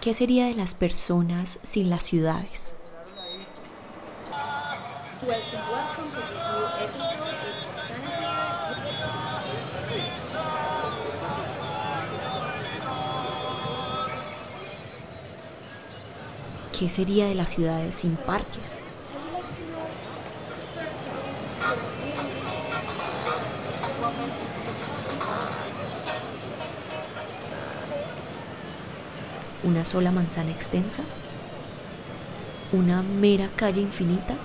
¿Qué sería de las personas sin las ciudades? ¿Qué sería de las ciudades sin parques? ¿Una sola manzana extensa? ¿Una mera calle infinita?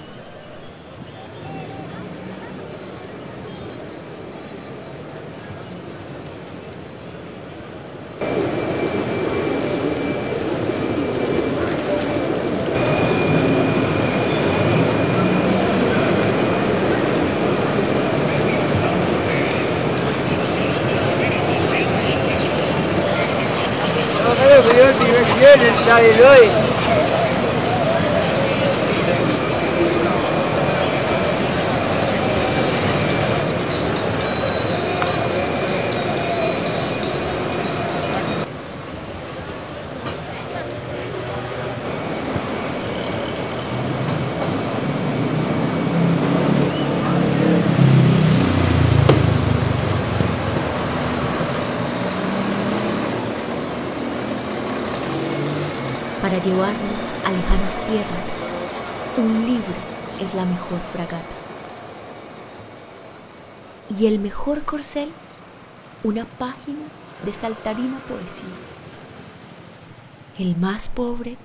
Dios, Dios, Dios, Dios, Dios, Para llevarnos a lejanas tierras, un libro es la mejor fragata. Y el mejor corcel, una página de saltarina poesía. El más pobre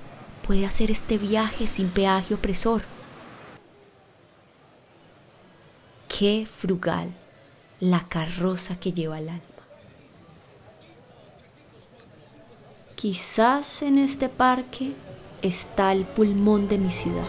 puede hacer este viaje sin peaje opresor. Qué frugal la carroza que lleva el alma. Quizás en este parque está el pulmón de mi ciudad.